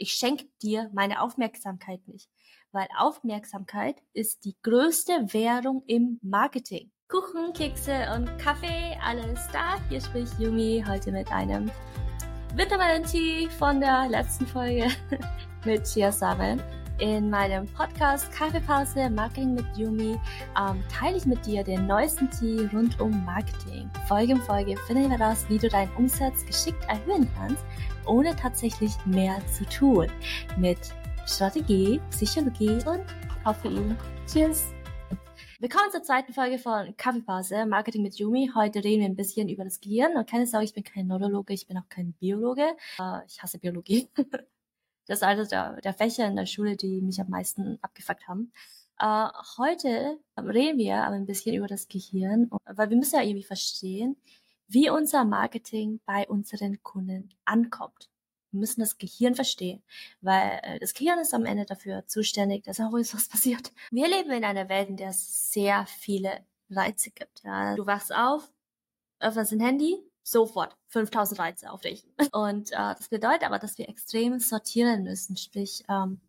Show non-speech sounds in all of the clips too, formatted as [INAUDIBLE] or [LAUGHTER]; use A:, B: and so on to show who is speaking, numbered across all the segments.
A: Ich schenke dir meine Aufmerksamkeit nicht, weil Aufmerksamkeit ist die größte Währung im Marketing. Kuchen, Kekse und Kaffee, alles da. Hier spricht Yumi heute mit einem Wintermelon-Tee von der letzten Folge [LAUGHS] mit Chiasamen. In meinem Podcast Kaffeepause Marketing mit Yumi ähm, teile ich mit dir den neuesten Tee rund um Marketing. Folge um Folge finden wir raus, wie du deinen Umsatz geschickt erhöhen kannst, ohne tatsächlich mehr zu tun. Mit Strategie, Psychologie und Koffein. Cheers! Willkommen zur zweiten Folge von Kaffeepause, Marketing mit Yumi. Heute reden wir ein bisschen über das Gehirn. Und keine Sorge, ich bin kein Neurologe, ich bin auch kein Biologe. Äh, ich hasse Biologie. [LAUGHS] Das ist also der, der Fächer in der Schule, die mich am meisten abgefuckt haben. Äh, heute reden wir aber ein bisschen über das Gehirn, weil wir müssen ja irgendwie verstehen, wie unser Marketing bei unseren Kunden ankommt. Wir müssen das Gehirn verstehen, weil äh, das Gehirn ist am Ende dafür zuständig, dass auch was passiert. Wir leben in einer Welt, in der es sehr viele Reize gibt. Ja. Du wachst auf, öffnest ein Handy, sofort 5000 Reize auf dich. [LAUGHS] Und äh, das bedeutet aber, dass wir extrem sortieren müssen, sprich, ähm,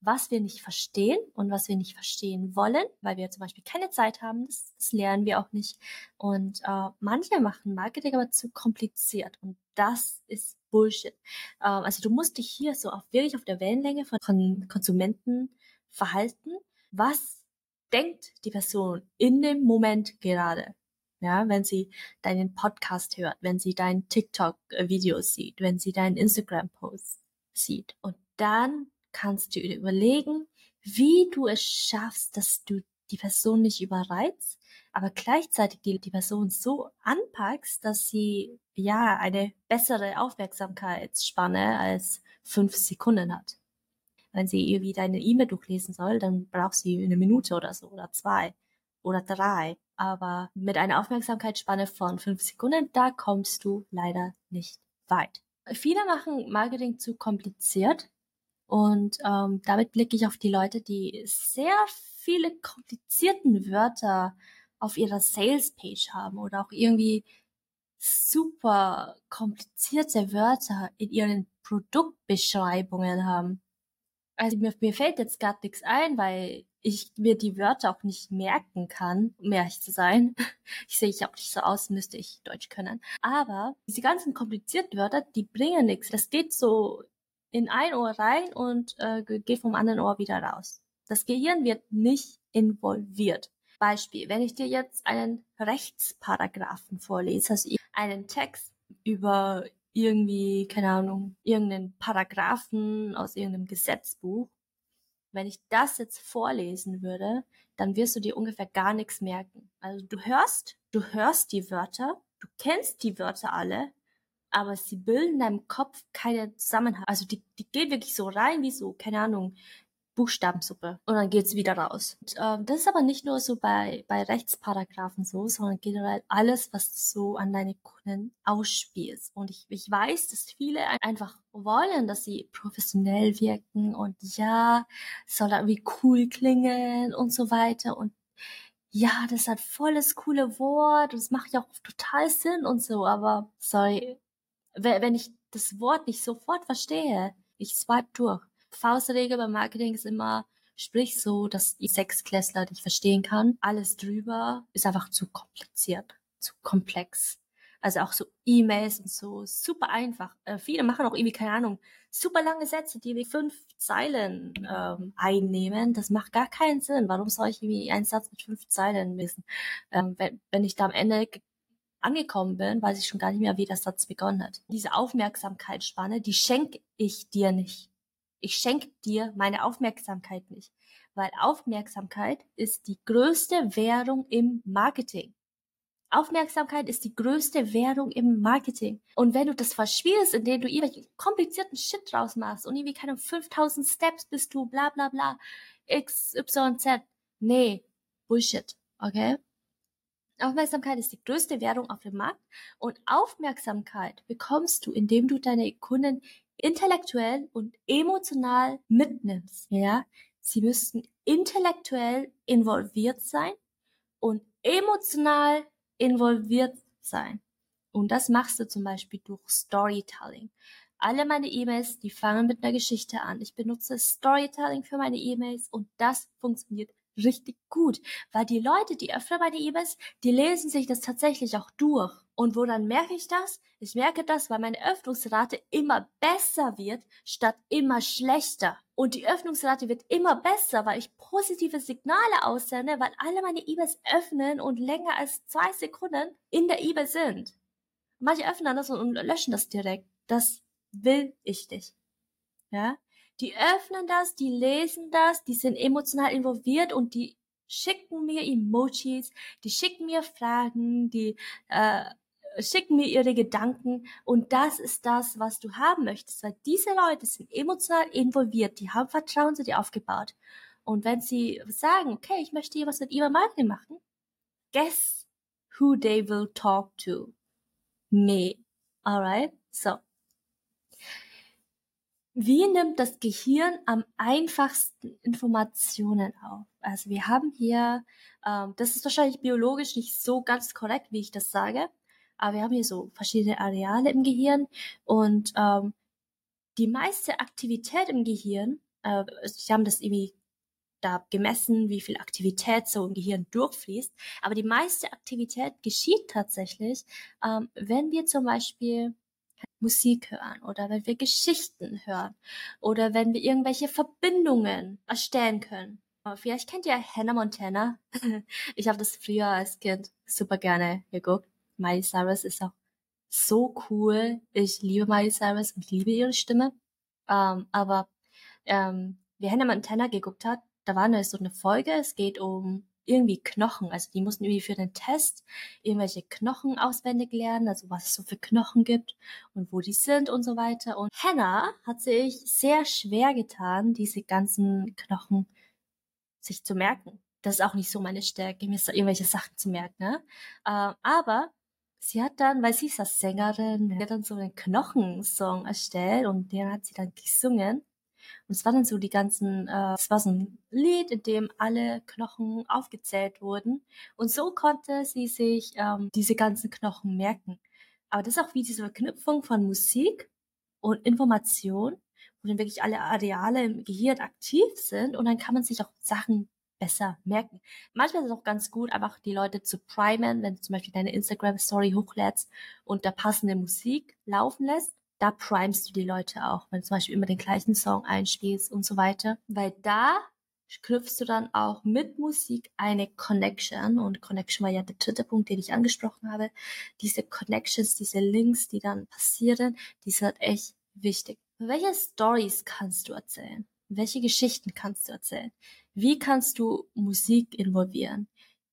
A: was wir nicht verstehen und was wir nicht verstehen wollen, weil wir zum Beispiel keine Zeit haben, das, das lernen wir auch nicht. Und äh, manche machen Marketing aber zu kompliziert und das ist Bullshit. Ähm, also du musst dich hier so auch wirklich auf der Wellenlänge von, von Konsumenten verhalten. Was denkt die Person in dem Moment gerade? Ja, wenn sie deinen Podcast hört, wenn sie dein TikTok-Video sieht, wenn sie deinen Instagram-Post sieht. Und dann kannst du überlegen, wie du es schaffst, dass du die Person nicht überreizt, aber gleichzeitig die, die Person so anpackst, dass sie ja eine bessere Aufmerksamkeitsspanne als fünf Sekunden hat. Wenn sie irgendwie deine E-Mail durchlesen soll, dann braucht sie eine Minute oder so oder zwei oder drei. Aber mit einer Aufmerksamkeitsspanne von fünf Sekunden, da kommst du leider nicht weit. Viele machen Marketing zu kompliziert und ähm, damit blicke ich auf die Leute, die sehr viele komplizierten Wörter auf ihrer Sales-Page haben oder auch irgendwie super komplizierte Wörter in ihren Produktbeschreibungen haben. Also mir, mir fällt jetzt gar nichts ein, weil ich mir die Wörter auch nicht merken kann, um ehrlich zu sein. [LAUGHS] Ich sehe ich auch nicht so aus, müsste ich Deutsch können. Aber diese ganzen komplizierten Wörter, die bringen nichts. Das geht so in ein Ohr rein und äh, geht vom anderen Ohr wieder raus. Das Gehirn wird nicht involviert. Beispiel, wenn ich dir jetzt einen Rechtsparagraphen vorlese, also einen Text über irgendwie, keine Ahnung, irgendeinen Paragraphen aus irgendeinem Gesetzbuch, wenn ich das jetzt vorlesen würde, dann wirst du dir ungefähr gar nichts merken. Also du hörst, du hörst die Wörter, du kennst die Wörter alle, aber sie bilden in deinem Kopf keinen Zusammenhang. Also die, die gehen wirklich so rein wie so, keine Ahnung, Buchstabensuppe und dann geht's wieder raus. Und, ähm, das ist aber nicht nur so bei, bei Rechtsparagraphen so, sondern generell alles, was du so an deine Kunden ausspielst. Und ich, ich weiß, dass viele einfach wollen, dass sie professionell wirken und ja, soll irgendwie cool klingen und so weiter und ja, das hat volles coole Wort und das macht ja auch total Sinn und so, aber sorry, wenn ich das Wort nicht sofort verstehe, ich swipe durch. Faustregel beim Marketing ist immer, sprich so, dass die Sechsklässler dich verstehen kann. Alles drüber ist einfach zu kompliziert, zu komplex. Also auch so E-Mails und so, super einfach. Äh, viele machen auch irgendwie, keine Ahnung, super lange Sätze, die wie fünf Zeilen ähm, einnehmen. Das macht gar keinen Sinn. Warum soll ich irgendwie einen Satz mit fünf Zeilen wissen? Ähm, wenn, wenn ich da am Ende angekommen bin, weiß ich schon gar nicht mehr, wie der Satz begonnen hat. Diese Aufmerksamkeitsspanne, die schenke ich dir nicht. Ich schenke dir meine Aufmerksamkeit nicht, weil Aufmerksamkeit ist die größte Währung im Marketing. Aufmerksamkeit ist die größte Währung im Marketing. Und wenn du das verspielst, indem du irgendwelchen komplizierten Shit draus machst und irgendwie keine 5000 Steps bist du, bla bla bla, x, y, z. Nee, Bullshit, okay? Aufmerksamkeit ist die größte Währung auf dem Markt und Aufmerksamkeit bekommst du, indem du deine Kunden intellektuell und emotional mitnimmst. Ja, sie müssten intellektuell involviert sein und emotional involviert sein. Und das machst du zum Beispiel durch Storytelling. Alle meine E-Mails, die fangen mit einer Geschichte an. Ich benutze Storytelling für meine E-Mails und das funktioniert richtig gut, weil die Leute, die öffnen meine E-Mails, die lesen sich das tatsächlich auch durch. Und woran merke ich das? Ich merke das, weil meine Öffnungsrate immer besser wird, statt immer schlechter. Und die Öffnungsrate wird immer besser, weil ich positive Signale aussende, weil alle meine E-Mails öffnen und länger als zwei Sekunden in der E-Mail sind. Manche öffnen das und löschen das direkt. Das will ich nicht. Ja? Die öffnen das, die lesen das, die sind emotional involviert und die schicken mir Emojis, die schicken mir Fragen, die äh, schicken mir ihre Gedanken und das ist das, was du haben möchtest, weil diese Leute sind emotional involviert, die haben Vertrauen zu dir aufgebaut. Und wenn sie sagen, okay, ich möchte hier was mit ihrer Marketing machen, guess who they will talk to? Me. Alright? So. Wie nimmt das Gehirn am einfachsten Informationen auf? Also wir haben hier, ähm, das ist wahrscheinlich biologisch nicht so ganz korrekt, wie ich das sage, aber wir haben hier so verschiedene Areale im Gehirn und ähm, die meiste Aktivität im Gehirn, äh, sie haben das irgendwie da gemessen, wie viel Aktivität so im Gehirn durchfließt, aber die meiste Aktivität geschieht tatsächlich, ähm, wenn wir zum Beispiel Musik hören oder wenn wir Geschichten hören oder wenn wir irgendwelche Verbindungen erstellen können. Vielleicht kennt ihr Hannah Montana. [LAUGHS] ich habe das früher als Kind super gerne geguckt. Miley Cyrus ist auch so cool. Ich liebe Miley Cyrus und liebe ihre Stimme. Ähm, aber ähm, wie Hannah Montana geguckt hat, da war eine, so eine Folge. Es geht um irgendwie Knochen. Also die mussten irgendwie für den Test irgendwelche Knochen auswendig lernen, also was es so für Knochen gibt und wo die sind und so weiter. Und Hannah hat sich sehr schwer getan, diese ganzen Knochen sich zu merken. Das ist auch nicht so meine Stärke, mir irgendwelche Sachen zu merken. Ne? Äh, aber sie hat dann, weil sie ist als Sängerin, hat dann so einen Knochensong erstellt und den hat sie dann gesungen. Und es war dann so die ganzen, äh, es war so ein Lied, in dem alle Knochen aufgezählt wurden. Und so konnte sie sich ähm, diese ganzen Knochen merken. Aber das ist auch wie diese Verknüpfung von Musik und Information, wo dann wirklich alle Areale im Gehirn aktiv sind und dann kann man sich auch Sachen besser merken. Manchmal ist es auch ganz gut, einfach die Leute zu primen, wenn du zum Beispiel deine Instagram-Story hochlädst und da passende Musik laufen lässt da primest du die Leute auch, wenn du zum Beispiel immer den gleichen Song einspielst und so weiter, weil da knüpfst du dann auch mit Musik eine Connection und Connection war ja der dritte Punkt, den ich angesprochen habe. Diese Connections, diese Links, die dann passieren, die sind echt wichtig. Welche Stories kannst du erzählen? Welche Geschichten kannst du erzählen? Wie kannst du Musik involvieren?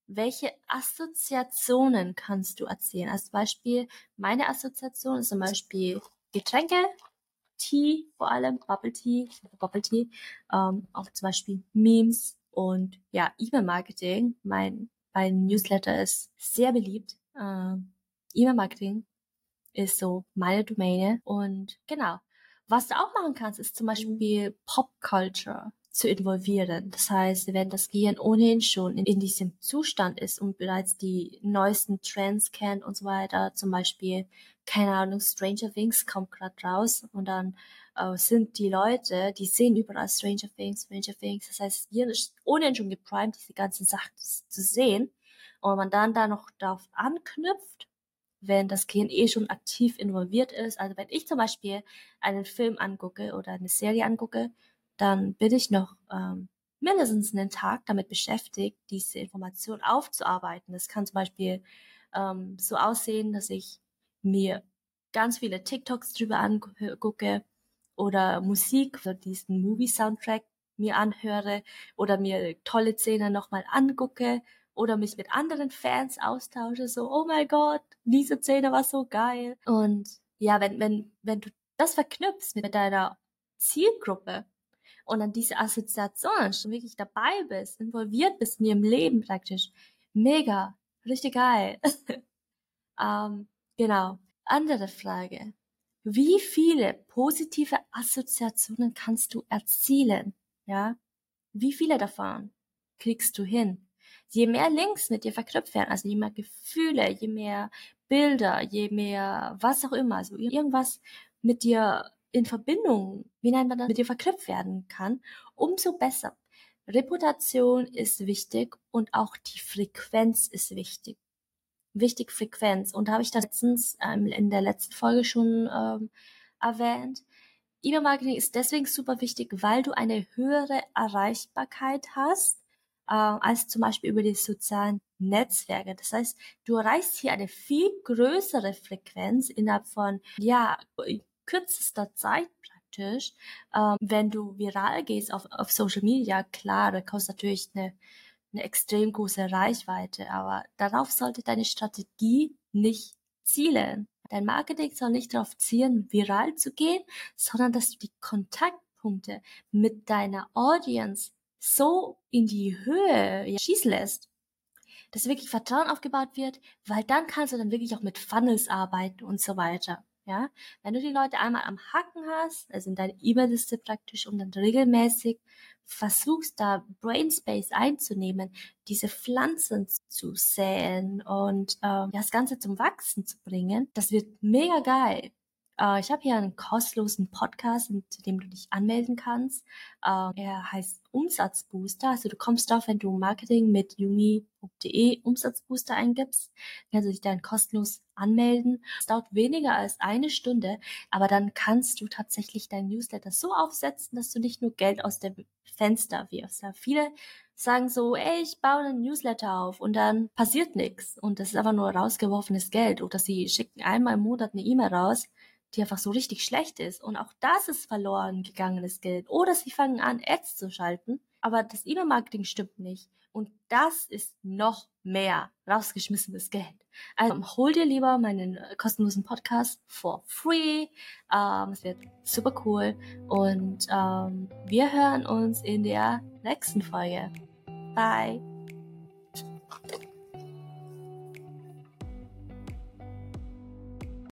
A: Welche Assoziationen kannst du erzählen? Als Beispiel, meine Assoziation ist zum Beispiel Getränke, Tee vor allem, Bubble Tea, Bubble Tea, ähm, auch zum Beispiel Memes und ja, E-Mail-Marketing. Mein, mein Newsletter ist sehr beliebt. Ähm, E-Mail-Marketing ist so meine Domäne und genau. Was du auch machen kannst, ist zum Beispiel Pop Culture zu involvieren. Das heißt, wenn das Gehirn ohnehin schon in, in, diesem Zustand ist und bereits die neuesten Trends kennt und so weiter, zum Beispiel, keine Ahnung, Stranger Things kommt gerade raus und dann äh, sind die Leute, die sehen überall Stranger Things, Stranger Things. Das heißt, Gehirn ist ohnehin schon geprimed, diese ganzen Sachen zu sehen. Und man dann da noch darauf anknüpft, wenn das Gehirn eh schon aktiv involviert ist. Also wenn ich zum Beispiel einen Film angucke oder eine Serie angucke, dann bin ich noch ähm, mindestens einen Tag damit beschäftigt, diese Information aufzuarbeiten. Das kann zum Beispiel ähm, so aussehen, dass ich mir ganz viele TikToks drüber angucke oder Musik, also diesen Movie-Soundtrack mir anhöre oder mir tolle Szenen nochmal angucke oder mich mit anderen Fans austausche, so, oh mein Gott, diese Szene war so geil. Und ja, wenn, wenn, wenn du das verknüpfst mit deiner Zielgruppe, und an diese Assoziation schon wirklich dabei bist, involviert bist in ihrem Leben praktisch. Mega, richtig geil. [LAUGHS] ähm, genau. Andere Frage. Wie viele positive Assoziationen kannst du erzielen? Ja? Wie viele davon kriegst du hin? Je mehr Links mit dir verknüpft werden, also je mehr Gefühle, je mehr Bilder, je mehr was auch immer, also irgendwas mit dir in Verbindung, wie nennt man das, mit dir verknüpft werden kann, umso besser. Reputation ist wichtig und auch die Frequenz ist wichtig. Wichtig Frequenz. Und da habe ich das letztens ähm, in der letzten Folge schon ähm, erwähnt. E-Mail-Marketing ist deswegen super wichtig, weil du eine höhere Erreichbarkeit hast, äh, als zum Beispiel über die sozialen Netzwerke. Das heißt, du erreichst hier eine viel größere Frequenz innerhalb von, ja, kürzester Zeit praktisch. Ähm, wenn du viral gehst auf, auf Social Media, klar, da kostet natürlich eine, eine extrem große Reichweite, aber darauf sollte deine Strategie nicht zielen. Dein Marketing soll nicht darauf zielen, viral zu gehen, sondern dass du die Kontaktpunkte mit deiner Audience so in die Höhe schießen lässt, dass wirklich Vertrauen aufgebaut wird, weil dann kannst du dann wirklich auch mit Funnels arbeiten und so weiter. Ja, wenn du die Leute einmal am Hacken hast, also in deine E-Mail-Liste praktisch und dann regelmäßig versuchst, da Brainspace einzunehmen, diese Pflanzen zu säen und äh, das Ganze zum Wachsen zu bringen, das wird mega geil. Äh, ich habe hier einen kostenlosen Podcast, zu dem du dich anmelden kannst. Äh, er heißt Umsatzbooster. Also du kommst drauf, wenn du Marketing mit yumi.de Umsatzbooster eingibst, kannst du dich dann kostenlos anmelden. Es dauert weniger als eine Stunde, aber dann kannst du tatsächlich dein Newsletter so aufsetzen, dass du nicht nur Geld aus dem Fenster wirfst. Ja, viele sagen so, ey, ich baue einen Newsletter auf und dann passiert nichts und das ist einfach nur rausgeworfenes Geld oder sie schicken einmal im Monat eine E-Mail raus die einfach so richtig schlecht ist. Und auch das ist verloren gegangenes Geld. Oder sie fangen an, Ads zu schalten, aber das E-Mail-Marketing stimmt nicht. Und das ist noch mehr rausgeschmissenes Geld. Also hol dir lieber meinen äh, kostenlosen Podcast for free. Ähm, es wird super cool. Und ähm, wir hören uns in der nächsten Folge. Bye.